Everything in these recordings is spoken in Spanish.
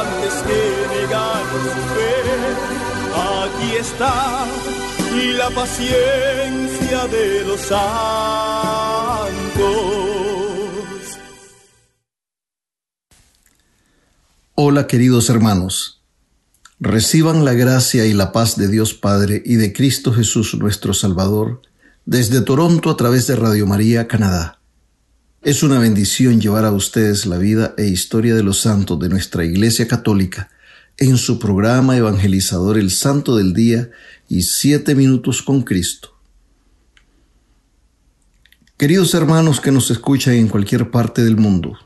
antes que negar su fe. Aquí está la paciencia de los santos. Hola queridos hermanos, reciban la gracia y la paz de Dios Padre y de Cristo Jesús nuestro Salvador desde Toronto a través de Radio María, Canadá. Es una bendición llevar a ustedes la vida e historia de los santos de nuestra Iglesia Católica en su programa evangelizador El Santo del Día y Siete Minutos con Cristo. Queridos hermanos que nos escuchan en cualquier parte del mundo,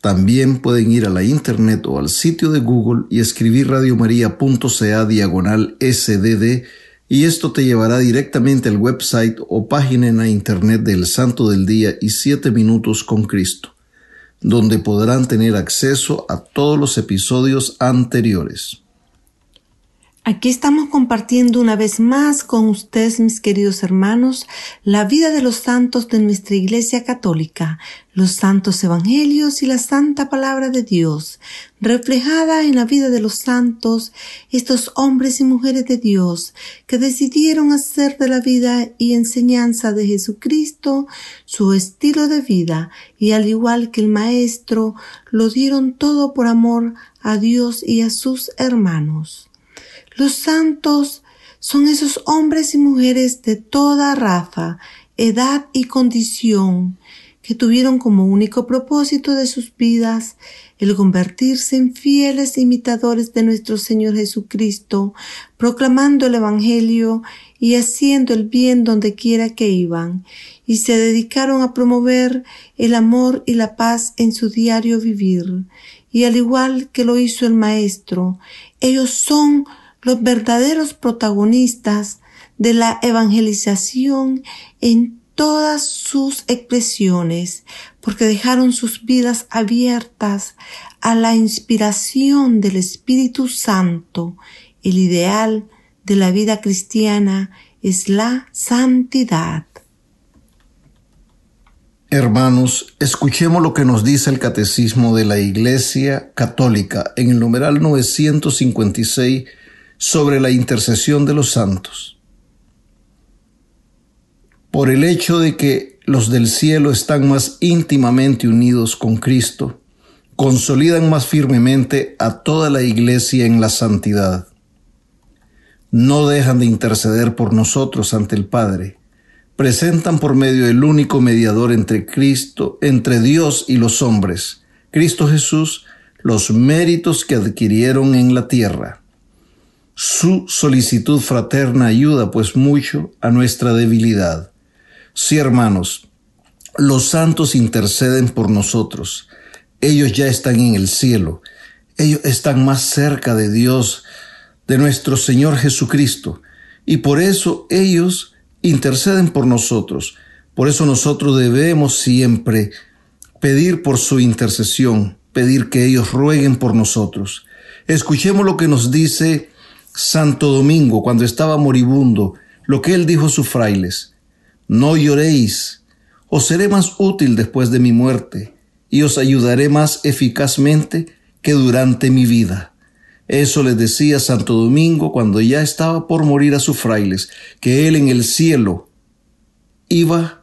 también pueden ir a la internet o al sitio de Google y escribir radiomaria.ca diagonal sdd y esto te llevará directamente al website o página en la internet del Santo del Día y Siete Minutos con Cristo, donde podrán tener acceso a todos los episodios anteriores. Aquí estamos compartiendo una vez más con ustedes, mis queridos hermanos, la vida de los santos de nuestra Iglesia Católica, los santos evangelios y la santa palabra de Dios, reflejada en la vida de los santos, estos hombres y mujeres de Dios que decidieron hacer de la vida y enseñanza de Jesucristo su estilo de vida y al igual que el Maestro, lo dieron todo por amor a Dios y a sus hermanos. Los santos son esos hombres y mujeres de toda raza, edad y condición que tuvieron como único propósito de sus vidas el convertirse en fieles imitadores de nuestro Señor Jesucristo, proclamando el Evangelio y haciendo el bien donde quiera que iban, y se dedicaron a promover el amor y la paz en su diario vivir. Y al igual que lo hizo el Maestro, ellos son los verdaderos protagonistas de la evangelización en todas sus expresiones, porque dejaron sus vidas abiertas a la inspiración del Espíritu Santo. El ideal de la vida cristiana es la santidad. Hermanos, escuchemos lo que nos dice el Catecismo de la Iglesia Católica en el numeral 956 sobre la intercesión de los santos. Por el hecho de que los del cielo están más íntimamente unidos con Cristo, consolidan más firmemente a toda la iglesia en la santidad. No dejan de interceder por nosotros ante el Padre. Presentan por medio del único mediador entre Cristo, entre Dios y los hombres, Cristo Jesús, los méritos que adquirieron en la tierra su solicitud fraterna ayuda pues mucho a nuestra debilidad. Sí, hermanos, los santos interceden por nosotros. Ellos ya están en el cielo. Ellos están más cerca de Dios, de nuestro Señor Jesucristo. Y por eso ellos interceden por nosotros. Por eso nosotros debemos siempre pedir por su intercesión, pedir que ellos rueguen por nosotros. Escuchemos lo que nos dice Santo Domingo, cuando estaba moribundo, lo que él dijo a sus frailes, no lloréis, os seré más útil después de mi muerte, y os ayudaré más eficazmente que durante mi vida. Eso les decía Santo Domingo cuando ya estaba por morir a sus frailes, que él en el cielo iba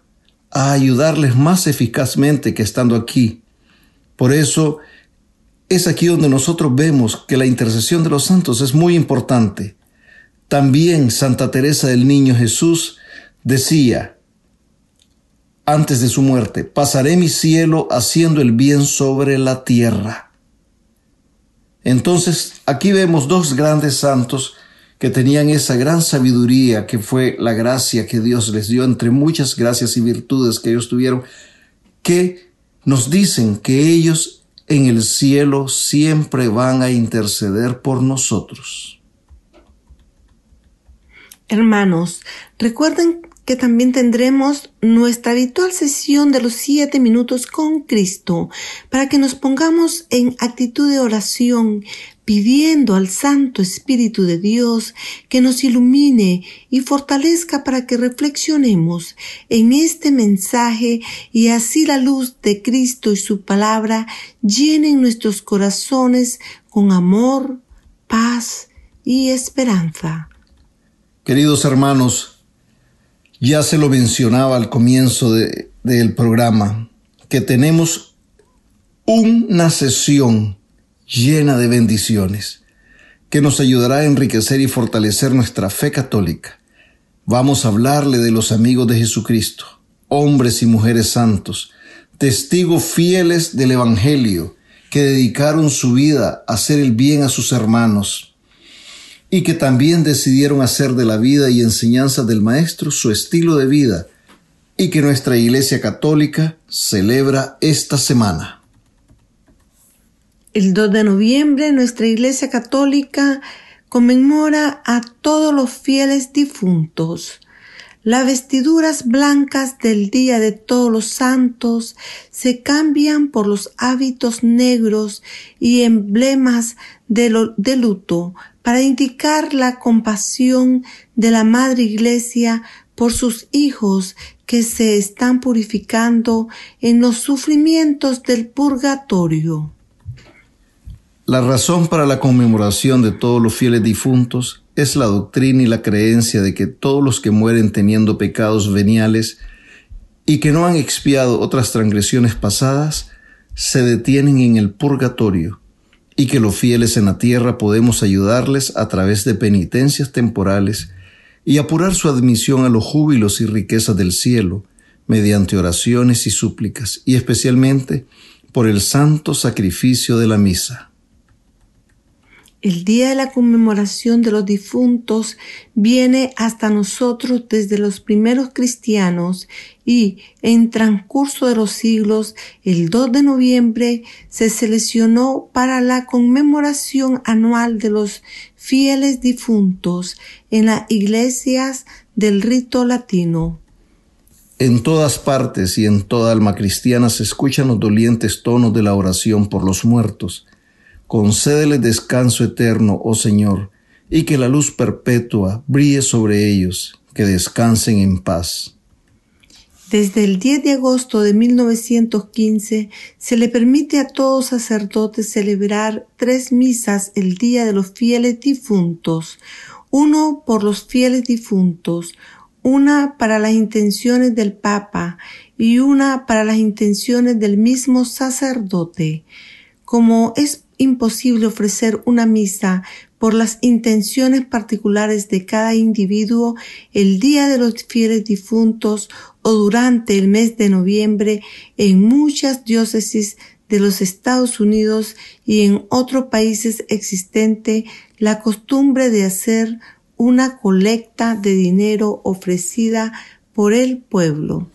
a ayudarles más eficazmente que estando aquí. Por eso es aquí donde nosotros vemos que la intercesión de los santos es muy importante. También Santa Teresa del Niño Jesús decía, antes de su muerte, pasaré mi cielo haciendo el bien sobre la tierra. Entonces, aquí vemos dos grandes santos que tenían esa gran sabiduría que fue la gracia que Dios les dio, entre muchas gracias y virtudes que ellos tuvieron, que nos dicen que ellos en el cielo siempre van a interceder por nosotros. Hermanos, recuerden que también tendremos nuestra habitual sesión de los siete minutos con Cristo para que nos pongamos en actitud de oración pidiendo al Santo Espíritu de Dios que nos ilumine y fortalezca para que reflexionemos en este mensaje y así la luz de Cristo y su palabra llenen nuestros corazones con amor, paz y esperanza. Queridos hermanos, ya se lo mencionaba al comienzo del programa, que tenemos una sesión llena de bendiciones que nos ayudará a enriquecer y fortalecer nuestra fe católica. Vamos a hablarle de los amigos de Jesucristo, hombres y mujeres santos, testigos fieles del Evangelio, que dedicaron su vida a hacer el bien a sus hermanos, y que también decidieron hacer de la vida y enseñanza del Maestro su estilo de vida y que nuestra Iglesia Católica celebra esta semana. El 2 de noviembre nuestra Iglesia Católica conmemora a todos los fieles difuntos. Las vestiduras blancas del Día de Todos los Santos se cambian por los hábitos negros y emblemas de, de luto para indicar la compasión de la Madre Iglesia por sus hijos que se están purificando en los sufrimientos del purgatorio. La razón para la conmemoración de todos los fieles difuntos es la doctrina y la creencia de que todos los que mueren teniendo pecados veniales y que no han expiado otras transgresiones pasadas, se detienen en el purgatorio y que los fieles en la tierra podemos ayudarles a través de penitencias temporales y apurar su admisión a los júbilos y riquezas del cielo mediante oraciones y súplicas, y especialmente por el santo sacrificio de la misa. El día de la conmemoración de los difuntos viene hasta nosotros desde los primeros cristianos y en transcurso de los siglos, el 2 de noviembre se seleccionó para la conmemoración anual de los fieles difuntos en las iglesias del rito latino. En todas partes y en toda alma cristiana se escuchan los dolientes tonos de la oración por los muertos concédele descanso eterno, oh Señor, y que la luz perpetua brille sobre ellos, que descansen en paz. Desde el 10 de agosto de 1915 se le permite a todos sacerdotes celebrar tres misas el Día de los Fieles Difuntos, uno por los fieles difuntos, una para las intenciones del Papa y una para las intenciones del mismo sacerdote. Como es imposible ofrecer una misa por las intenciones particulares de cada individuo el día de los fieles difuntos o durante el mes de noviembre en muchas diócesis de los Estados Unidos y en otros países existente la costumbre de hacer una colecta de dinero ofrecida por el pueblo.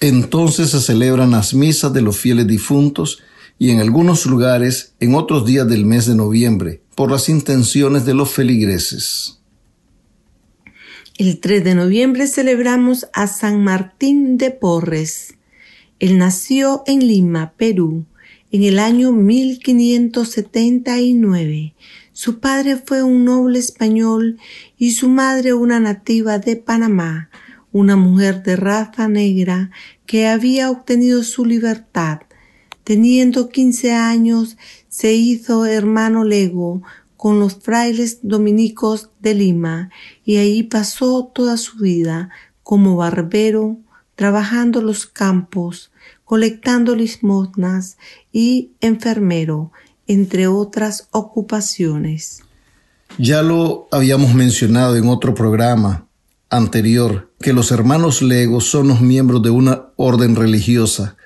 Entonces se celebran las misas de los fieles difuntos y en algunos lugares en otros días del mes de noviembre, por las intenciones de los feligreses. El 3 de noviembre celebramos a San Martín de Porres. Él nació en Lima, Perú, en el año 1579. Su padre fue un noble español y su madre una nativa de Panamá, una mujer de raza negra que había obtenido su libertad Teniendo quince años, se hizo hermano lego con los frailes dominicos de Lima y ahí pasó toda su vida como barbero, trabajando los campos, colectando limosnas y enfermero, entre otras ocupaciones. Ya lo habíamos mencionado en otro programa anterior, que los hermanos legos son los miembros de una orden religiosa,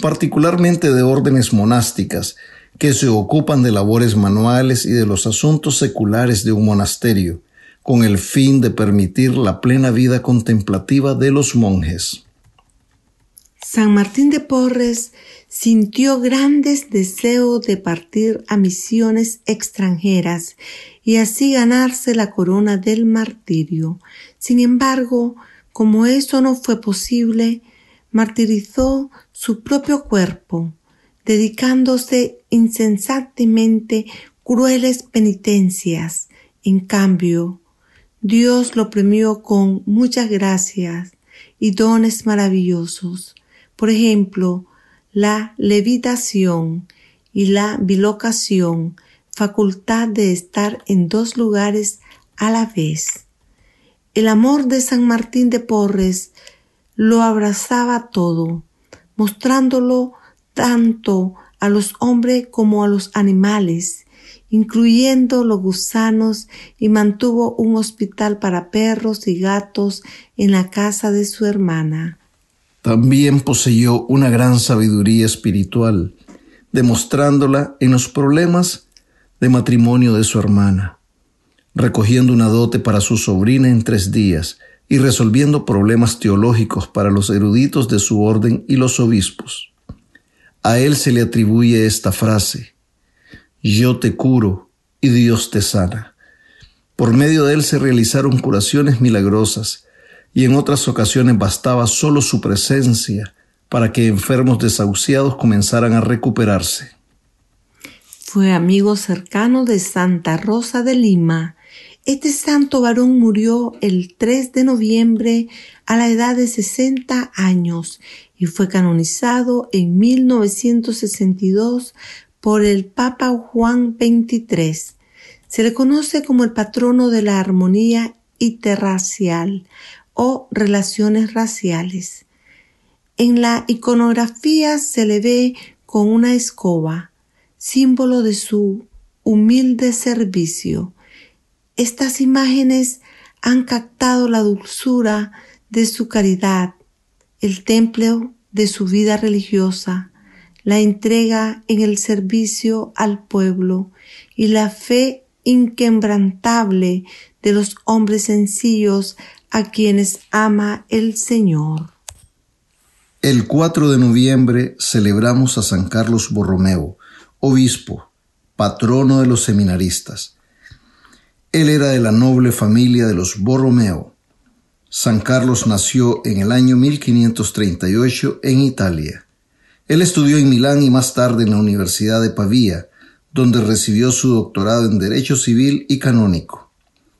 particularmente de órdenes monásticas, que se ocupan de labores manuales y de los asuntos seculares de un monasterio, con el fin de permitir la plena vida contemplativa de los monjes. San Martín de Porres sintió grandes deseos de partir a misiones extranjeras y así ganarse la corona del martirio. Sin embargo, como eso no fue posible, martirizó su propio cuerpo, dedicándose insensatemente crueles penitencias. En cambio, Dios lo premió con muchas gracias y dones maravillosos. Por ejemplo, la levitación y la bilocación, facultad de estar en dos lugares a la vez. El amor de San Martín de Porres lo abrazaba todo, mostrándolo tanto a los hombres como a los animales, incluyendo los gusanos, y mantuvo un hospital para perros y gatos en la casa de su hermana. También poseyó una gran sabiduría espiritual, demostrándola en los problemas de matrimonio de su hermana, recogiendo una dote para su sobrina en tres días y resolviendo problemas teológicos para los eruditos de su orden y los obispos. A él se le atribuye esta frase, yo te curo y Dios te sana. Por medio de él se realizaron curaciones milagrosas y en otras ocasiones bastaba solo su presencia para que enfermos desahuciados comenzaran a recuperarse. Fue amigo cercano de Santa Rosa de Lima. Este santo varón murió el 3 de noviembre a la edad de 60 años y fue canonizado en 1962 por el Papa Juan XXIII. Se le conoce como el patrono de la armonía interracial o relaciones raciales. En la iconografía se le ve con una escoba, símbolo de su humilde servicio. Estas imágenes han captado la dulzura de su caridad, el templo de su vida religiosa, la entrega en el servicio al pueblo y la fe inquebrantable de los hombres sencillos a quienes ama el Señor. El 4 de noviembre celebramos a San Carlos Borromeo, obispo, patrono de los seminaristas. Él era de la noble familia de los Borromeo. San Carlos nació en el año 1538 en Italia. Él estudió en Milán y más tarde en la Universidad de Pavía, donde recibió su doctorado en Derecho Civil y Canónico.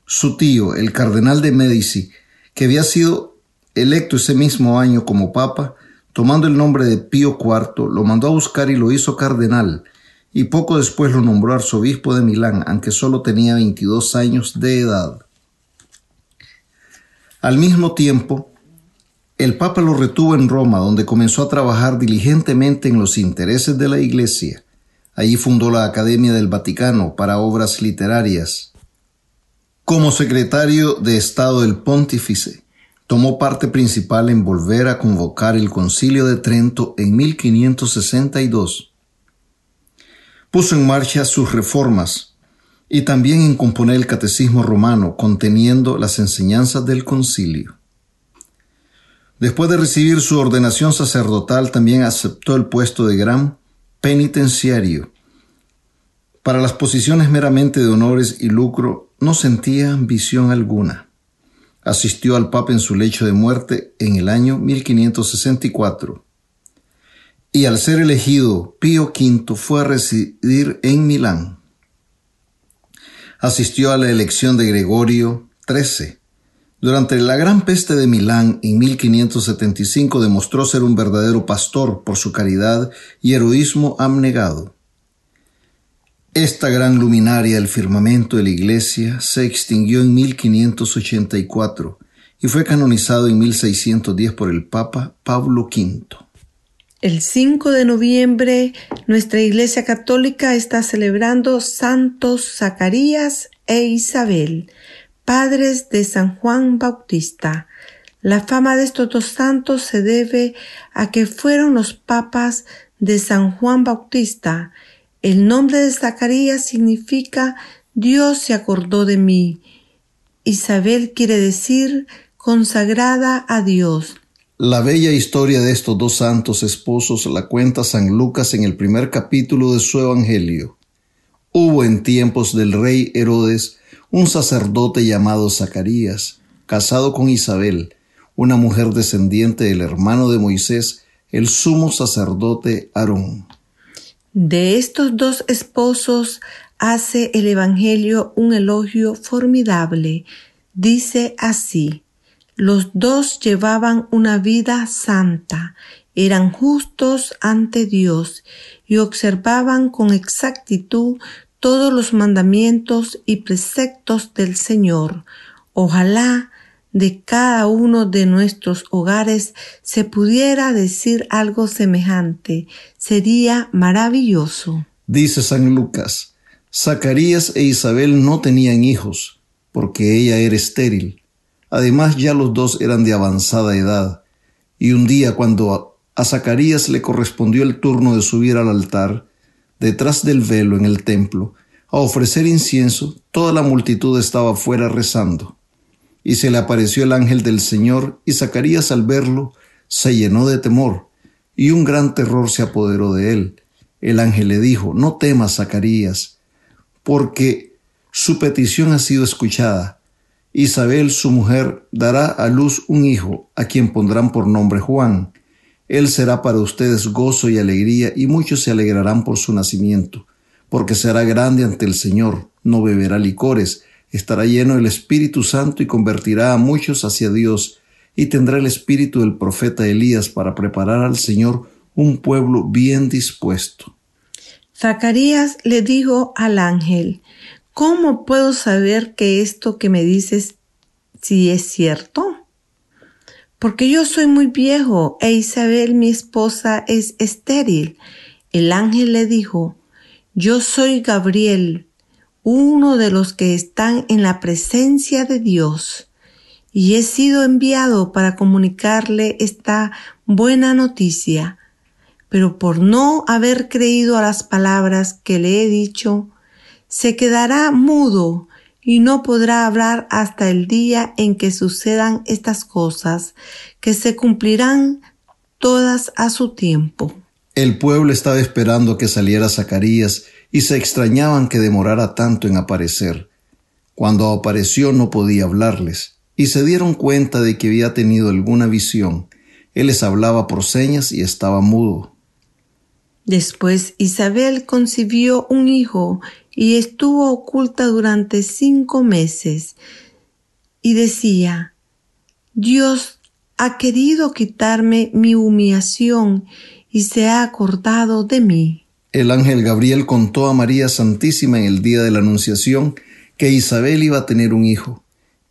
Su tío, el cardenal de Medici, que había sido electo ese mismo año como papa, tomando el nombre de Pío IV, lo mandó a buscar y lo hizo cardenal, y poco después lo nombró arzobispo de Milán, aunque solo tenía 22 años de edad. Al mismo tiempo, el Papa lo retuvo en Roma, donde comenzó a trabajar diligentemente en los intereses de la Iglesia. Allí fundó la Academia del Vaticano para obras literarias. Como secretario de Estado del Pontífice, tomó parte principal en volver a convocar el Concilio de Trento en 1562. Puso en marcha sus reformas y también en componer el Catecismo romano conteniendo las enseñanzas del concilio. Después de recibir su ordenación sacerdotal, también aceptó el puesto de gran penitenciario. Para las posiciones meramente de honores y lucro no sentía ambición alguna. Asistió al Papa en su lecho de muerte en el año 1564. Y al ser elegido, Pío V fue a residir en Milán. Asistió a la elección de Gregorio XIII durante la Gran Peste de Milán en 1575 demostró ser un verdadero pastor por su caridad y heroísmo abnegado. Esta gran luminaria del firmamento de la Iglesia se extinguió en 1584 y fue canonizado en 1610 por el Papa Pablo V. El 5 de noviembre nuestra Iglesia Católica está celebrando Santos Zacarías e Isabel, padres de San Juan Bautista. La fama de estos dos santos se debe a que fueron los papas de San Juan Bautista. El nombre de Zacarías significa Dios se acordó de mí. Isabel quiere decir consagrada a Dios. La bella historia de estos dos santos esposos la cuenta San Lucas en el primer capítulo de su Evangelio. Hubo en tiempos del rey Herodes un sacerdote llamado Zacarías, casado con Isabel, una mujer descendiente del hermano de Moisés, el sumo sacerdote Aarón. De estos dos esposos hace el Evangelio un elogio formidable. Dice así, los dos llevaban una vida santa, eran justos ante Dios y observaban con exactitud todos los mandamientos y preceptos del Señor. Ojalá de cada uno de nuestros hogares se pudiera decir algo semejante. Sería maravilloso. Dice San Lucas, Zacarías e Isabel no tenían hijos, porque ella era estéril Además ya los dos eran de avanzada edad, y un día cuando a Zacarías le correspondió el turno de subir al altar, detrás del velo en el templo, a ofrecer incienso, toda la multitud estaba fuera rezando. Y se le apareció el ángel del Señor, y Zacarías al verlo se llenó de temor, y un gran terror se apoderó de él. El ángel le dijo, No temas, Zacarías, porque su petición ha sido escuchada Isabel, su mujer, dará a luz un hijo, a quien pondrán por nombre Juan. Él será para ustedes gozo y alegría, y muchos se alegrarán por su nacimiento, porque será grande ante el Señor, no beberá licores, estará lleno del Espíritu Santo y convertirá a muchos hacia Dios, y tendrá el espíritu del profeta Elías para preparar al Señor un pueblo bien dispuesto. Zacarías le dijo al ángel, ¿Cómo puedo saber que esto que me dices si es cierto? Porque yo soy muy viejo e Isabel, mi esposa, es estéril. El ángel le dijo, yo soy Gabriel, uno de los que están en la presencia de Dios, y he sido enviado para comunicarle esta buena noticia. Pero por no haber creído a las palabras que le he dicho, se quedará mudo y no podrá hablar hasta el día en que sucedan estas cosas, que se cumplirán todas a su tiempo. El pueblo estaba esperando que saliera Zacarías y se extrañaban que demorara tanto en aparecer. Cuando apareció no podía hablarles, y se dieron cuenta de que había tenido alguna visión. Él les hablaba por señas y estaba mudo. Después Isabel concibió un hijo y estuvo oculta durante cinco meses y decía, Dios ha querido quitarme mi humillación y se ha acordado de mí. El ángel Gabriel contó a María Santísima en el día de la Anunciación que Isabel iba a tener un hijo.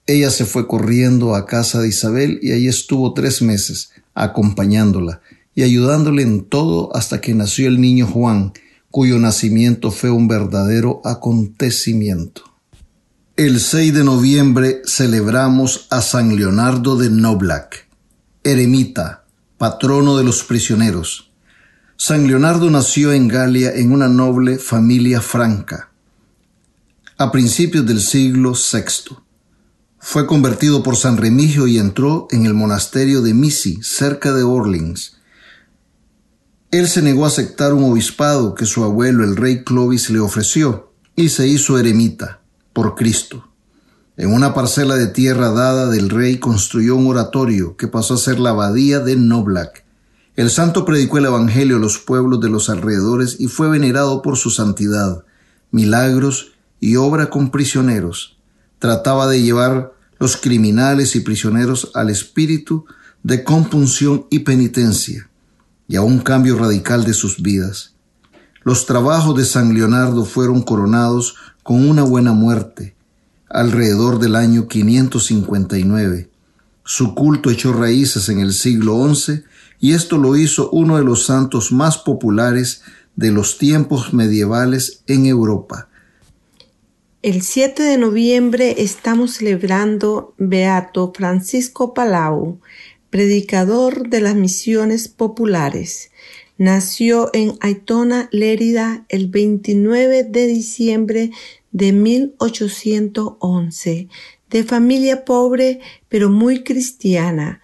Ella se fue corriendo a casa de Isabel y ahí estuvo tres meses, acompañándola y ayudándole en todo hasta que nació el niño Juan, cuyo nacimiento fue un verdadero acontecimiento. El 6 de noviembre celebramos a San Leonardo de Noblac, eremita, patrono de los prisioneros. San Leonardo nació en Galia en una noble familia franca. A principios del siglo VI. Fue convertido por San Remigio y entró en el monasterio de Misi, cerca de Orleans, él se negó a aceptar un obispado que su abuelo, el rey Clovis, le ofreció y se hizo eremita por Cristo. En una parcela de tierra dada del rey construyó un oratorio que pasó a ser la abadía de Noblac. El santo predicó el Evangelio a los pueblos de los alrededores y fue venerado por su santidad, milagros y obra con prisioneros. Trataba de llevar los criminales y prisioneros al espíritu de compunción y penitencia y a un cambio radical de sus vidas. Los trabajos de San Leonardo fueron coronados con una buena muerte, alrededor del año 559. Su culto echó raíces en el siglo XI y esto lo hizo uno de los santos más populares de los tiempos medievales en Europa. El 7 de noviembre estamos celebrando Beato Francisco Palau, predicador de las misiones populares. Nació en Aitona, Lérida, el 29 de diciembre de 1811, de familia pobre pero muy cristiana.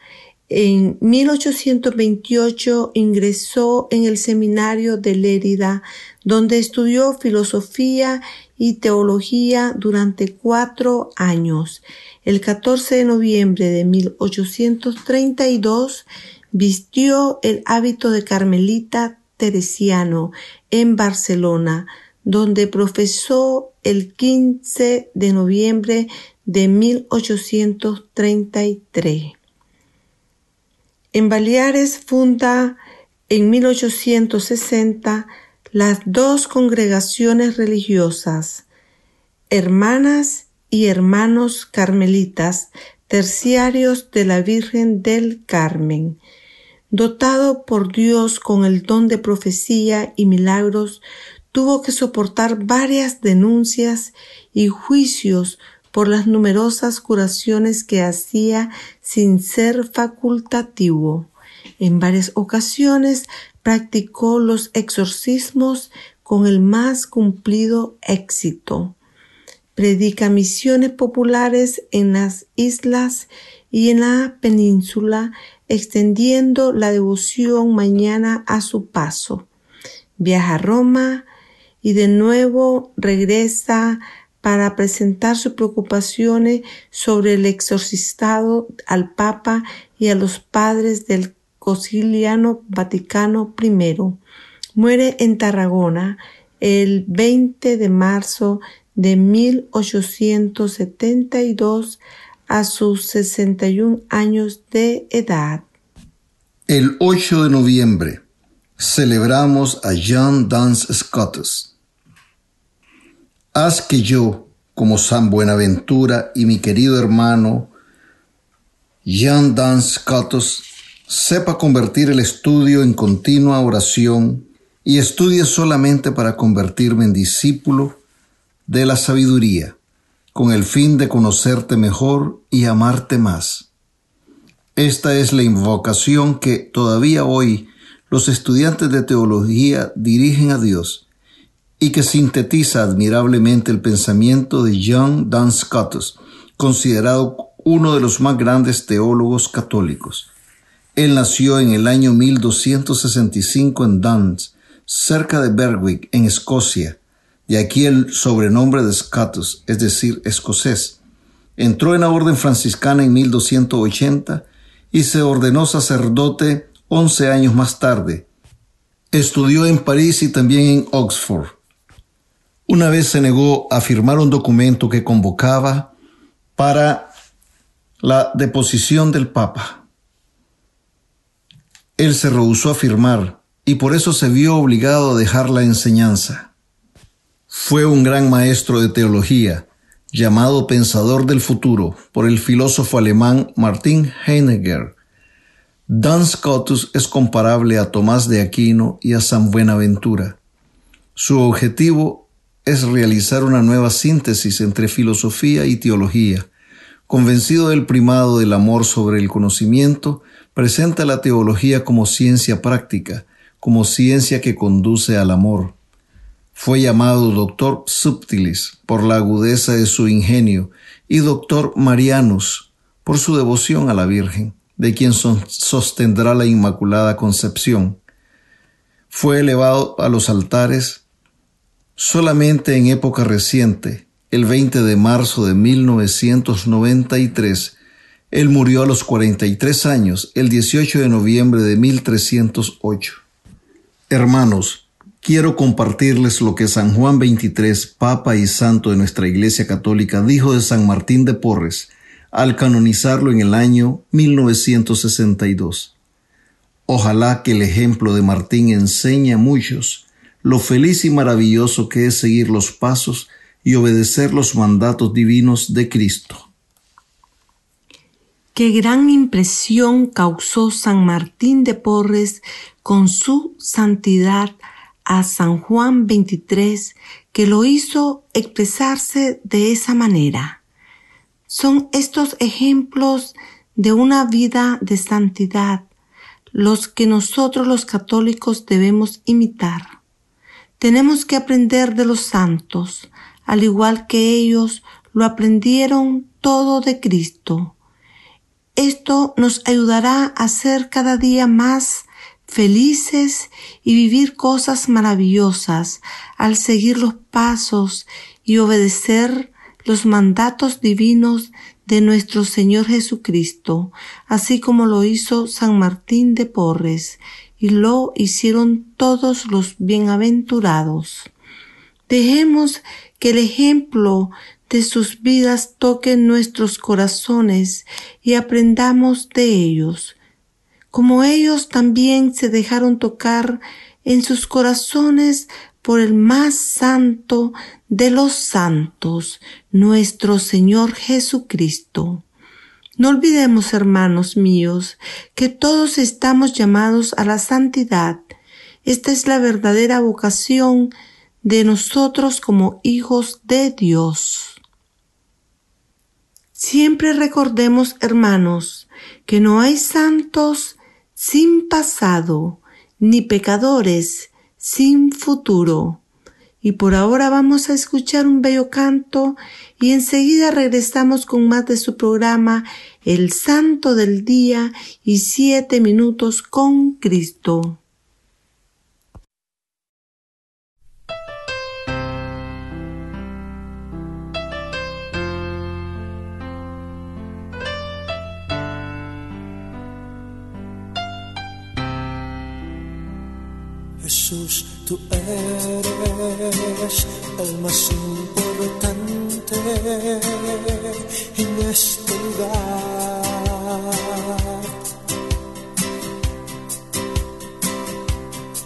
En 1828 ingresó en el seminario de Lérida, donde estudió filosofía y teología durante cuatro años. El 14 de noviembre de 1832 vistió el hábito de carmelita teresiano en Barcelona, donde profesó el 15 de noviembre de 1833. En Baleares funda en 1860 las dos congregaciones religiosas, Hermanas y Hermanos Carmelitas, terciarios de la Virgen del Carmen. Dotado por Dios con el don de profecía y milagros, tuvo que soportar varias denuncias y juicios por las numerosas curaciones que hacía sin ser facultativo. En varias ocasiones practicó los exorcismos con el más cumplido éxito. Predica misiones populares en las islas y en la península, extendiendo la devoción mañana a su paso. Viaja a Roma y de nuevo regresa para presentar sus preocupaciones sobre el exorcistado al Papa y a los padres del Conciliano Vaticano I. Muere en Tarragona el 20 de marzo de 1872 a sus 61 años de edad. El 8 de noviembre celebramos a Jean Dance Scotus Haz que yo, como San Buenaventura y mi querido hermano Jean Dance Catos, sepa convertir el estudio en continua oración y estudie solamente para convertirme en discípulo de la sabiduría, con el fin de conocerte mejor y amarte más. Esta es la invocación que todavía hoy los estudiantes de teología dirigen a Dios y que sintetiza admirablemente el pensamiento de John Duns Scotus, considerado uno de los más grandes teólogos católicos. Él nació en el año 1265 en Duns, cerca de Berwick, en Escocia, de aquí el sobrenombre de Scotus, es decir, escocés. Entró en la orden franciscana en 1280 y se ordenó sacerdote once años más tarde. Estudió en París y también en Oxford. Una vez se negó a firmar un documento que convocaba para la deposición del Papa. Él se rehusó a firmar y por eso se vio obligado a dejar la enseñanza. Fue un gran maestro de teología, llamado pensador del futuro por el filósofo alemán Martin Heidegger. Duns Scotus es comparable a Tomás de Aquino y a San Buenaventura. Su objetivo es realizar una nueva síntesis entre filosofía y teología. Convencido del primado del amor sobre el conocimiento, presenta la teología como ciencia práctica, como ciencia que conduce al amor. Fue llamado doctor subtilis por la agudeza de su ingenio y doctor marianus por su devoción a la Virgen, de quien sostendrá la Inmaculada Concepción. Fue elevado a los altares Solamente en época reciente, el 20 de marzo de 1993, él murió a los 43 años, el 18 de noviembre de 1308. Hermanos, quiero compartirles lo que San Juan XXIII, Papa y Santo de nuestra Iglesia Católica, dijo de San Martín de Porres al canonizarlo en el año 1962. Ojalá que el ejemplo de Martín enseñe a muchos lo feliz y maravilloso que es seguir los pasos y obedecer los mandatos divinos de Cristo. Qué gran impresión causó San Martín de Porres con su santidad a San Juan 23, que lo hizo expresarse de esa manera. Son estos ejemplos de una vida de santidad los que nosotros los católicos debemos imitar. Tenemos que aprender de los santos, al igual que ellos lo aprendieron todo de Cristo. Esto nos ayudará a ser cada día más felices y vivir cosas maravillosas al seguir los pasos y obedecer los mandatos divinos de nuestro Señor Jesucristo, así como lo hizo San Martín de Porres, y lo hicieron todos los bienaventurados. Dejemos que el ejemplo de sus vidas toque nuestros corazones y aprendamos de ellos, como ellos también se dejaron tocar en sus corazones por el más santo de los santos, nuestro Señor Jesucristo. No olvidemos, hermanos míos, que todos estamos llamados a la santidad. Esta es la verdadera vocación de nosotros como hijos de Dios. Siempre recordemos, hermanos, que no hay santos sin pasado, ni pecadores sin futuro. Y por ahora vamos a escuchar un bello canto y enseguida regresamos con más de su programa El Santo del Día y siete minutos con Cristo. Eres el más importante en este lugar.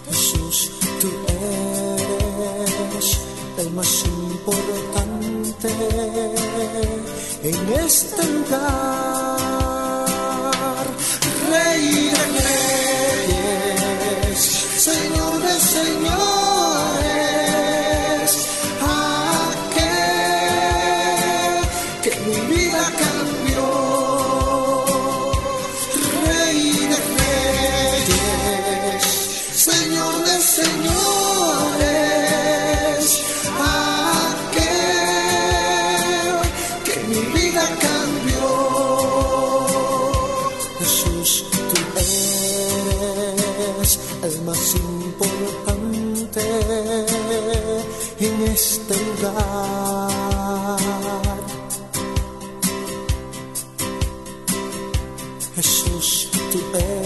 Jesús, tú eres el más importante en este lugar. to end.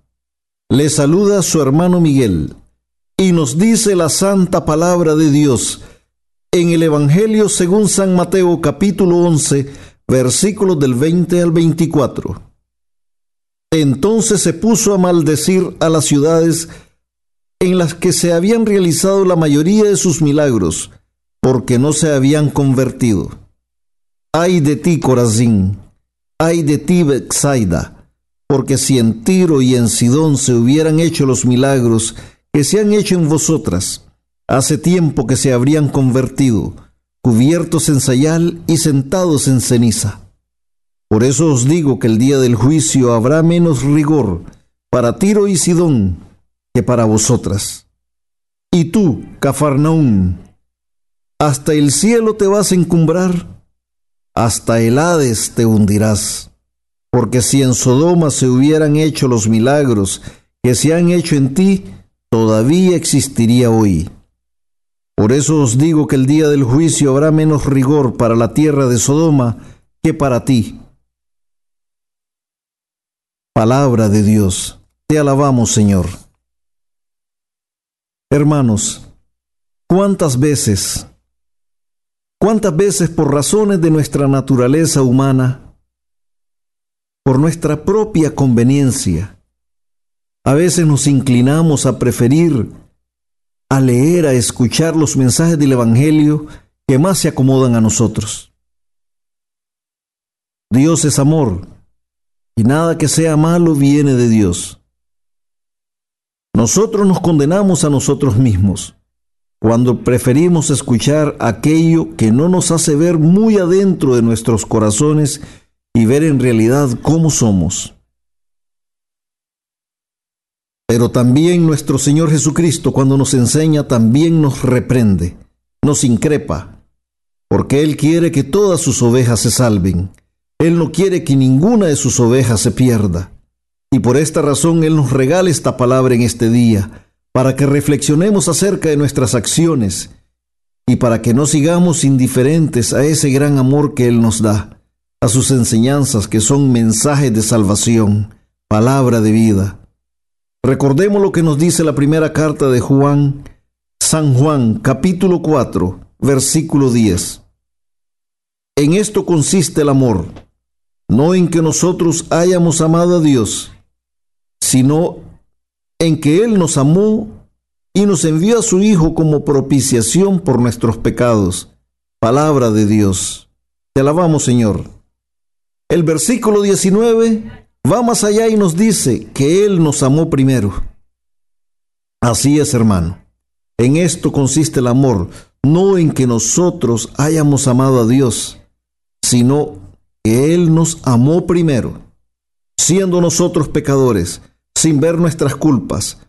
Le saluda su hermano Miguel y nos dice la santa palabra de Dios en el Evangelio según San Mateo capítulo 11 versículos del 20 al 24. Entonces se puso a maldecir a las ciudades en las que se habían realizado la mayoría de sus milagros, porque no se habían convertido. Ay de ti, Corazín, ay de ti, Bexaida, porque si en Tiro y en Sidón se hubieran hecho los milagros que se han hecho en vosotras, hace tiempo que se habrían convertido, cubiertos en sayal y sentados en ceniza. Por eso os digo que el día del juicio habrá menos rigor para Tiro y Sidón que para vosotras. Y tú, Cafarnaún, hasta el cielo te vas a encumbrar, hasta el Hades te hundirás. Porque si en Sodoma se hubieran hecho los milagros que se han hecho en ti, todavía existiría hoy. Por eso os digo que el día del juicio habrá menos rigor para la tierra de Sodoma que para ti. Palabra de Dios. Te alabamos, Señor. Hermanos, ¿cuántas veces, cuántas veces por razones de nuestra naturaleza humana, por nuestra propia conveniencia. A veces nos inclinamos a preferir a leer, a escuchar los mensajes del Evangelio que más se acomodan a nosotros. Dios es amor y nada que sea malo viene de Dios. Nosotros nos condenamos a nosotros mismos cuando preferimos escuchar aquello que no nos hace ver muy adentro de nuestros corazones y ver en realidad cómo somos. Pero también nuestro Señor Jesucristo cuando nos enseña también nos reprende, nos increpa, porque Él quiere que todas sus ovejas se salven. Él no quiere que ninguna de sus ovejas se pierda. Y por esta razón Él nos regala esta palabra en este día, para que reflexionemos acerca de nuestras acciones y para que no sigamos indiferentes a ese gran amor que Él nos da a sus enseñanzas que son mensajes de salvación, palabra de vida. Recordemos lo que nos dice la primera carta de Juan, San Juan, capítulo 4, versículo 10. En esto consiste el amor, no en que nosotros hayamos amado a Dios, sino en que Él nos amó y nos envió a su Hijo como propiciación por nuestros pecados. Palabra de Dios. Te alabamos, Señor. El versículo 19 va más allá y nos dice que Él nos amó primero. Así es, hermano. En esto consiste el amor, no en que nosotros hayamos amado a Dios, sino que Él nos amó primero, siendo nosotros pecadores, sin ver nuestras culpas,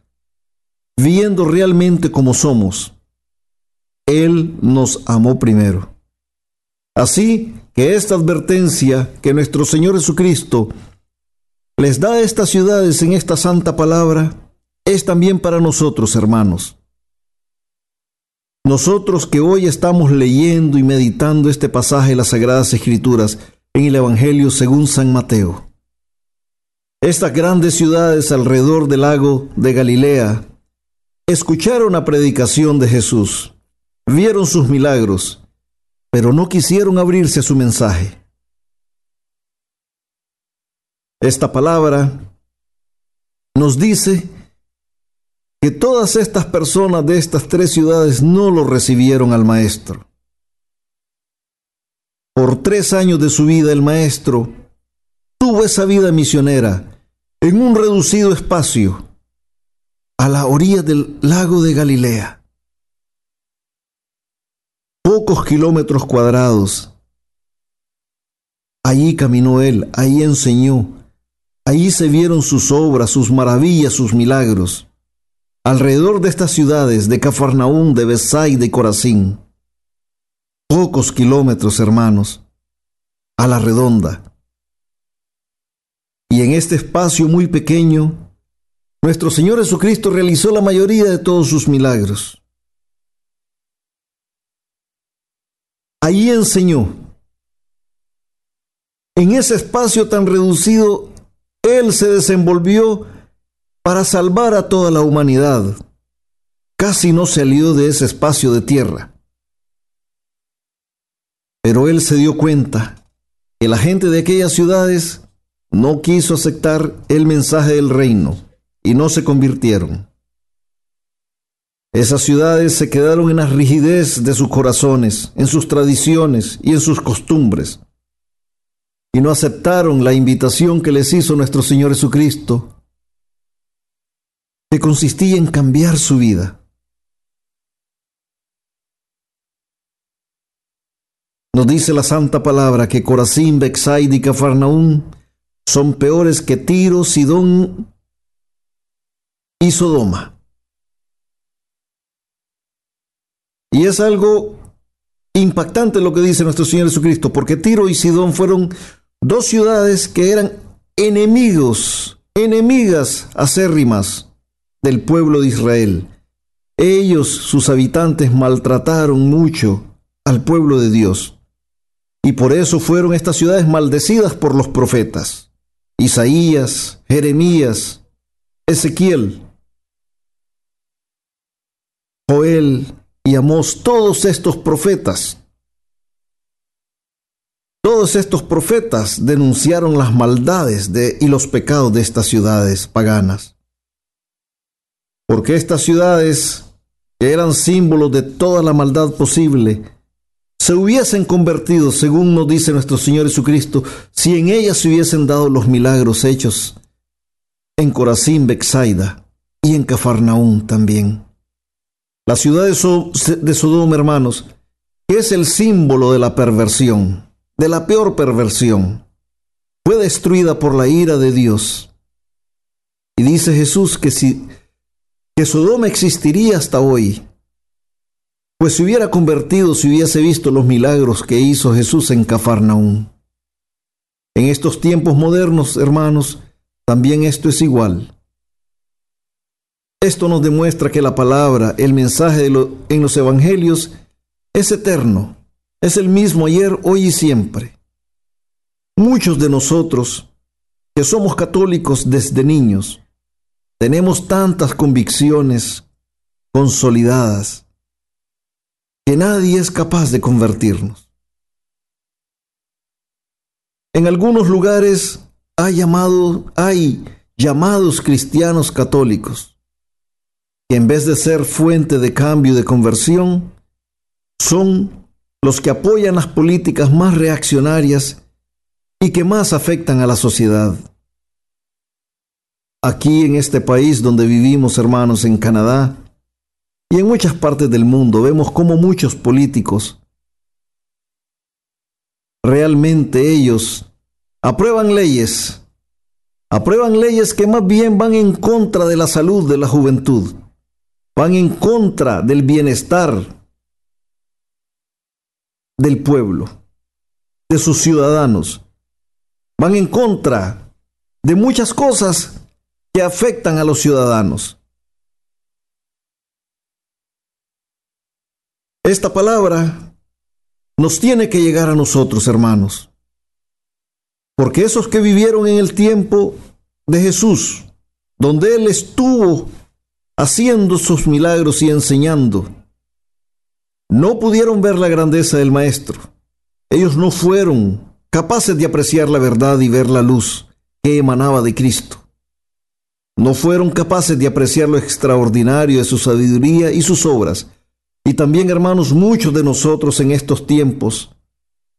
viendo realmente como somos. Él nos amó primero. Así que esta advertencia que nuestro Señor Jesucristo les da a estas ciudades en esta santa palabra es también para nosotros, hermanos. Nosotros que hoy estamos leyendo y meditando este pasaje de las Sagradas Escrituras en el Evangelio según San Mateo. Estas grandes ciudades alrededor del lago de Galilea escucharon la predicación de Jesús, vieron sus milagros pero no quisieron abrirse a su mensaje. Esta palabra nos dice que todas estas personas de estas tres ciudades no lo recibieron al maestro. Por tres años de su vida el maestro tuvo esa vida misionera en un reducido espacio a la orilla del lago de Galilea pocos kilómetros cuadrados. Allí caminó él, ahí enseñó, Ahí se vieron sus obras, sus maravillas, sus milagros. Alrededor de estas ciudades de Cafarnaún, de Besay, de Corazín. Pocos kilómetros, hermanos, a la redonda. Y en este espacio muy pequeño, nuestro Señor Jesucristo realizó la mayoría de todos sus milagros. Allí enseñó. En ese espacio tan reducido, Él se desenvolvió para salvar a toda la humanidad. Casi no salió de ese espacio de tierra. Pero Él se dio cuenta que la gente de aquellas ciudades no quiso aceptar el mensaje del reino y no se convirtieron. Esas ciudades se quedaron en la rigidez de sus corazones, en sus tradiciones y en sus costumbres, y no aceptaron la invitación que les hizo nuestro Señor Jesucristo, que consistía en cambiar su vida. Nos dice la santa palabra que Corazín, Bexaid y Cafarnaún son peores que Tiro, Sidón y Sodoma. Y es algo impactante lo que dice nuestro Señor Jesucristo, porque Tiro y Sidón fueron dos ciudades que eran enemigos, enemigas acérrimas del pueblo de Israel. Ellos, sus habitantes, maltrataron mucho al pueblo de Dios. Y por eso fueron estas ciudades maldecidas por los profetas. Isaías, Jeremías, Ezequiel, Joel y Amós, todos estos profetas, todos estos profetas denunciaron las maldades de, y los pecados de estas ciudades paganas. Porque estas ciudades, que eran símbolos de toda la maldad posible, se hubiesen convertido, según nos dice nuestro Señor Jesucristo, si en ellas se hubiesen dado los milagros hechos en Corazín, Bexaida y en Cafarnaún también. La ciudad de, Sodoma, hermanos, es el símbolo de la perversión, de la peor perversión. Fue destruida por la ira de Dios. Y dice Jesús que si que Sodoma existiría hasta hoy, pues se hubiera convertido si hubiese visto los milagros que hizo Jesús en Cafarnaún. En estos tiempos modernos, hermanos, también esto es igual. Esto nos demuestra que la palabra, el mensaje en los evangelios es eterno, es el mismo ayer, hoy y siempre. Muchos de nosotros, que somos católicos desde niños, tenemos tantas convicciones consolidadas que nadie es capaz de convertirnos. En algunos lugares hay, llamado, hay llamados cristianos católicos que en vez de ser fuente de cambio de conversión, son los que apoyan las políticas más reaccionarias y que más afectan a la sociedad. Aquí en este país donde vivimos, hermanos, en Canadá, y en muchas partes del mundo vemos cómo muchos políticos realmente ellos aprueban leyes, aprueban leyes que más bien van en contra de la salud de la juventud, van en contra del bienestar del pueblo, de sus ciudadanos, van en contra de muchas cosas que afectan a los ciudadanos. Esta palabra nos tiene que llegar a nosotros, hermanos. Porque esos que vivieron en el tiempo de Jesús, donde Él estuvo haciendo sus milagros y enseñando, no pudieron ver la grandeza del Maestro. Ellos no fueron capaces de apreciar la verdad y ver la luz que emanaba de Cristo. No fueron capaces de apreciar lo extraordinario de su sabiduría y sus obras y también, hermanos, muchos de nosotros en estos tiempos,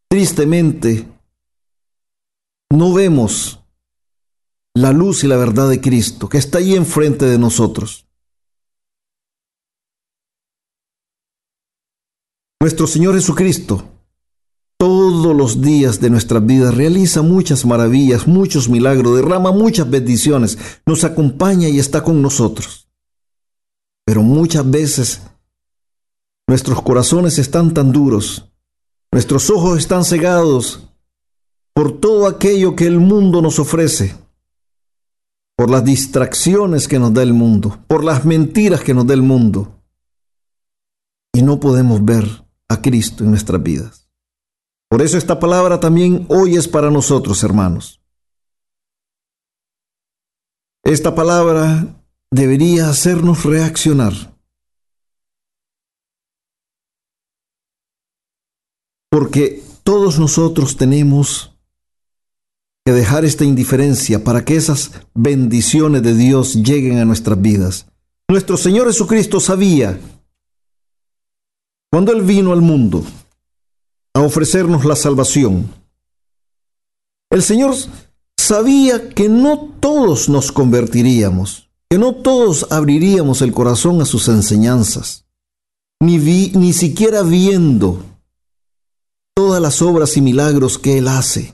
tristemente, no vemos la luz y la verdad de Cristo que está ahí enfrente de nosotros. Nuestro Señor Jesucristo todos los días de nuestra vida, realiza muchas maravillas, muchos milagros, derrama muchas bendiciones, nos acompaña y está con nosotros. Pero muchas veces nuestros corazones están tan duros, nuestros ojos están cegados por todo aquello que el mundo nos ofrece, por las distracciones que nos da el mundo, por las mentiras que nos da el mundo. Y no podemos ver a Cristo en nuestras vidas. Por eso esta palabra también hoy es para nosotros, hermanos. Esta palabra debería hacernos reaccionar. Porque todos nosotros tenemos que dejar esta indiferencia para que esas bendiciones de Dios lleguen a nuestras vidas. Nuestro Señor Jesucristo sabía, cuando Él vino al mundo a ofrecernos la salvación, el Señor sabía que no todos nos convertiríamos, que no todos abriríamos el corazón a sus enseñanzas, ni, vi, ni siquiera viendo todas las obras y milagros que Él hace.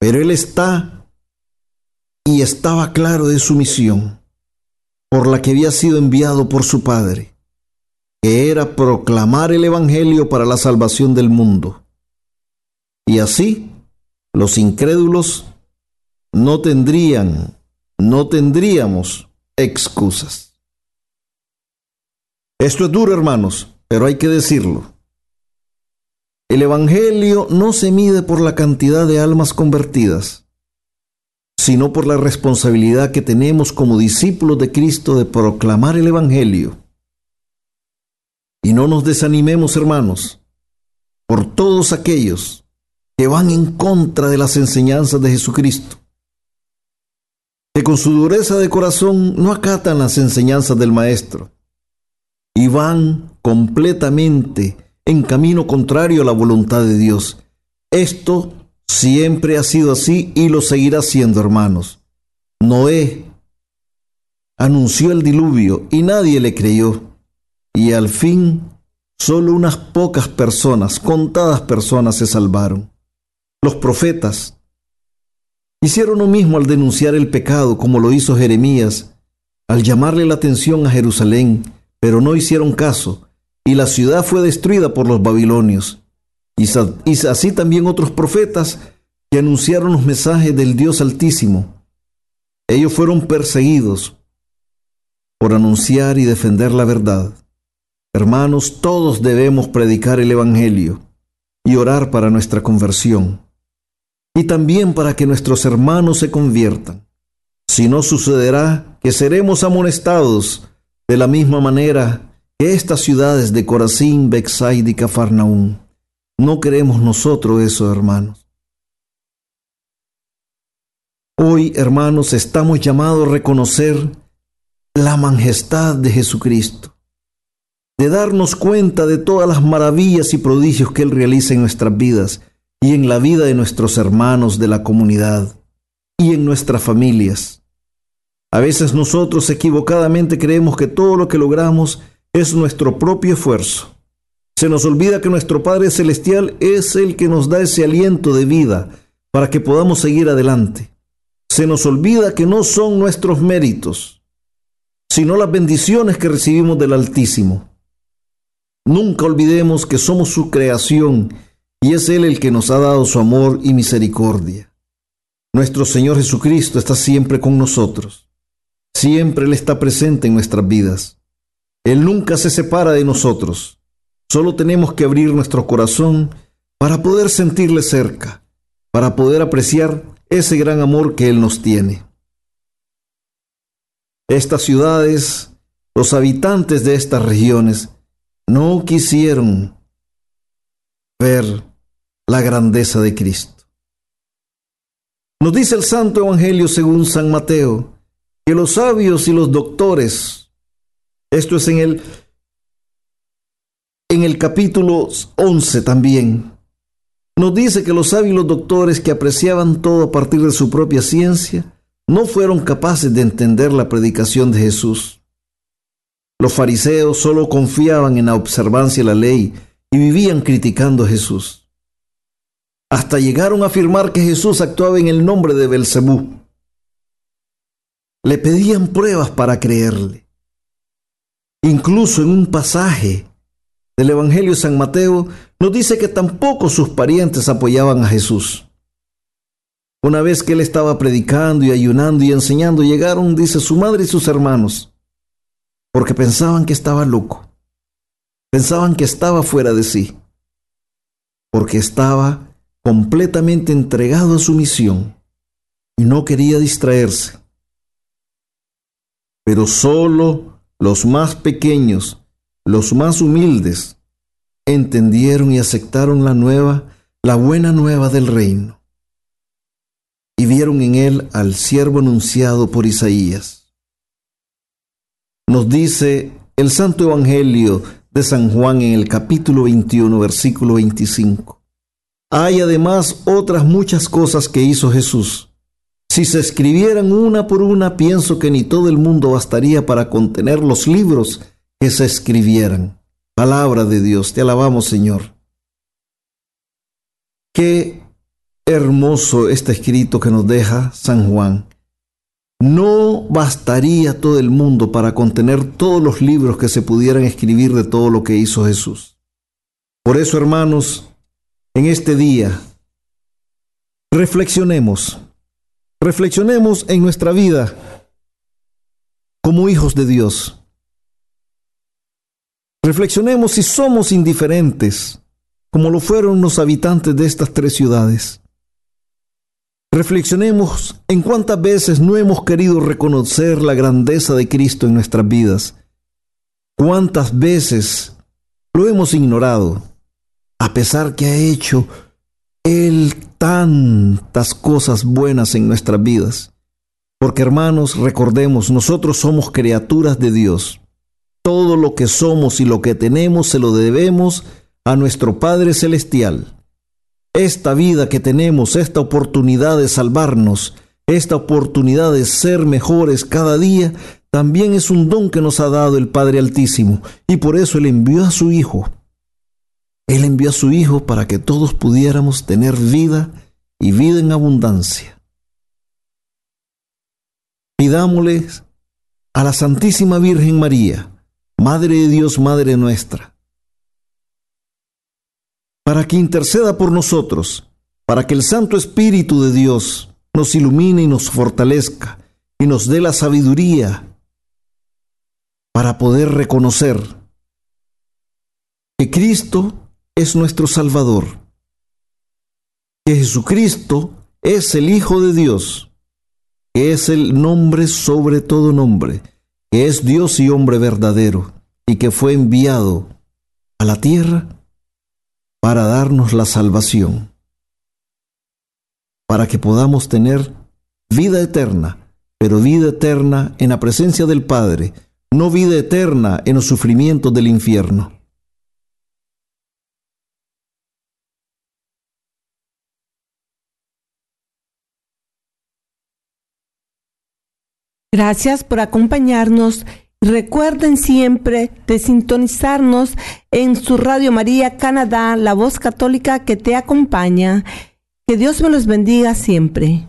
Pero él está y estaba claro de su misión, por la que había sido enviado por su Padre, que era proclamar el Evangelio para la salvación del mundo. Y así, los incrédulos no tendrían, no tendríamos excusas. Esto es duro, hermanos, pero hay que decirlo. El Evangelio no se mide por la cantidad de almas convertidas, sino por la responsabilidad que tenemos como discípulos de Cristo de proclamar el Evangelio. Y no nos desanimemos, hermanos, por todos aquellos que van en contra de las enseñanzas de Jesucristo, que con su dureza de corazón no acatan las enseñanzas del Maestro y van completamente en camino contrario a la voluntad de Dios. Esto siempre ha sido así y lo seguirá siendo, hermanos. Noé anunció el diluvio y nadie le creyó. Y al fin, solo unas pocas personas, contadas personas, se salvaron. Los profetas hicieron lo mismo al denunciar el pecado, como lo hizo Jeremías, al llamarle la atención a Jerusalén, pero no hicieron caso y la ciudad fue destruida por los babilonios. Y, así también otros profetas que anunciaron los mensajes del Dios Altísimo. Ellos fueron perseguidos por anunciar y defender la verdad. Hermanos, todos debemos predicar el Evangelio y orar para nuestra conversión. Y también para que nuestros hermanos se conviertan. Si no sucederá que seremos amonestados de la misma manera estas ciudades de Corazín, Bexaid y Cafarnaún. No creemos nosotros eso, hermanos. Hoy, hermanos, estamos llamados a reconocer la majestad de Jesucristo, de darnos cuenta de todas las maravillas y prodigios que Él realiza en nuestras vidas y en la vida de nuestros hermanos de la comunidad y en nuestras familias. A veces nosotros equivocadamente creemos que todo lo que logramos es nuestro propio esfuerzo. Se nos olvida que nuestro Padre Celestial es el que nos da ese aliento de vida para que podamos seguir adelante. Se nos olvida que no son nuestros méritos, sino las bendiciones que recibimos del Altísimo. Nunca olvidemos que somos su creación y es Él el que nos ha dado su amor y misericordia. Nuestro Señor Jesucristo está siempre con nosotros. Siempre Él está presente en nuestras vidas. Él nunca se separa de nosotros. Solo tenemos que abrir nuestro corazón para poder sentirle cerca, para poder apreciar ese gran amor que Él nos tiene. Estas ciudades, los habitantes de estas regiones, no quisieron ver la grandeza de Cristo. Nos dice el Santo Evangelio según San Mateo, que los sabios y los doctores esto es en el, en el capítulo 11 también. Nos dice que los sabios doctores que apreciaban todo a partir de su propia ciencia no fueron capaces de entender la predicación de Jesús. Los fariseos solo confiaban en la observancia de la ley y vivían criticando a Jesús. Hasta llegaron a afirmar que Jesús actuaba en el nombre de Belcebú. Le pedían pruebas para creerle. Incluso en un pasaje del Evangelio de San Mateo nos dice que tampoco sus parientes apoyaban a Jesús. Una vez que él estaba predicando y ayunando y enseñando, llegaron, dice, su madre y sus hermanos, porque pensaban que estaba loco, pensaban que estaba fuera de sí, porque estaba completamente entregado a su misión y no quería distraerse. Pero solo los más pequeños, los más humildes, entendieron y aceptaron la nueva, la buena nueva del reino. Y vieron en él al siervo anunciado por Isaías. Nos dice el Santo Evangelio de San Juan en el capítulo 21, versículo 25. Hay además otras muchas cosas que hizo Jesús. Si se escribieran una por una, pienso que ni todo el mundo bastaría para contener los libros que se escribieran. Palabra de Dios, te alabamos Señor. Qué hermoso este escrito que nos deja San Juan. No bastaría todo el mundo para contener todos los libros que se pudieran escribir de todo lo que hizo Jesús. Por eso, hermanos, en este día, reflexionemos, reflexionemos en nuestra vida como hijos de Dios. Reflexionemos si somos indiferentes, como lo fueron los habitantes de estas tres ciudades. Reflexionemos en cuántas veces no hemos querido reconocer la grandeza de Cristo en nuestras vidas. Cuántas veces lo hemos ignorado, a pesar que ha hecho Él tantas cosas buenas en nuestras vidas. Porque hermanos, recordemos, nosotros somos criaturas de Dios. Todo lo que somos y lo que tenemos se lo debemos a nuestro Padre Celestial. Esta vida que tenemos, esta oportunidad de salvarnos, esta oportunidad de ser mejores cada día, también es un don que nos ha dado el Padre Altísimo. Y por eso Él envió a su Hijo. Él envió a su Hijo para que todos pudiéramos tener vida y vida en abundancia. Pidámosles a la Santísima Virgen María, Madre de Dios, Madre nuestra, para que interceda por nosotros, para que el Santo Espíritu de Dios nos ilumine y nos fortalezca y nos dé la sabiduría para poder reconocer que Cristo es nuestro Salvador, que Jesucristo es el Hijo de Dios, que es el nombre sobre todo nombre, que es Dios y hombre verdadero, y que fue enviado a la tierra para darnos la salvación, para que podamos tener vida eterna, pero vida eterna en la presencia del Padre, no vida eterna en los sufrimientos del infierno. Gracias por acompañarnos. Recuerden siempre de sintonizarnos en su Radio María Canadá, la voz católica que te acompaña. Que Dios me los bendiga siempre.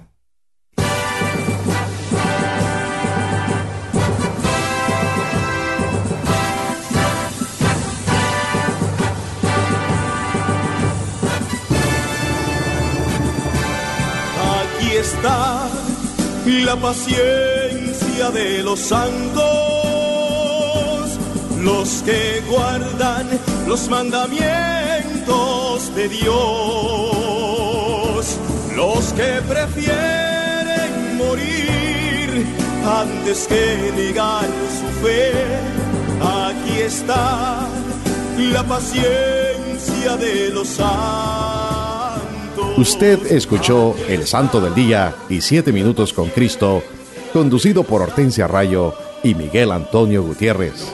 Aquí está la paciencia de los santos, los que guardan los mandamientos de Dios, los que prefieren morir antes que negar su fe. Aquí está la paciencia de los santos. Usted escuchó El Santo del Día y Siete Minutos con Cristo, conducido por Hortensia Rayo y Miguel Antonio Gutiérrez,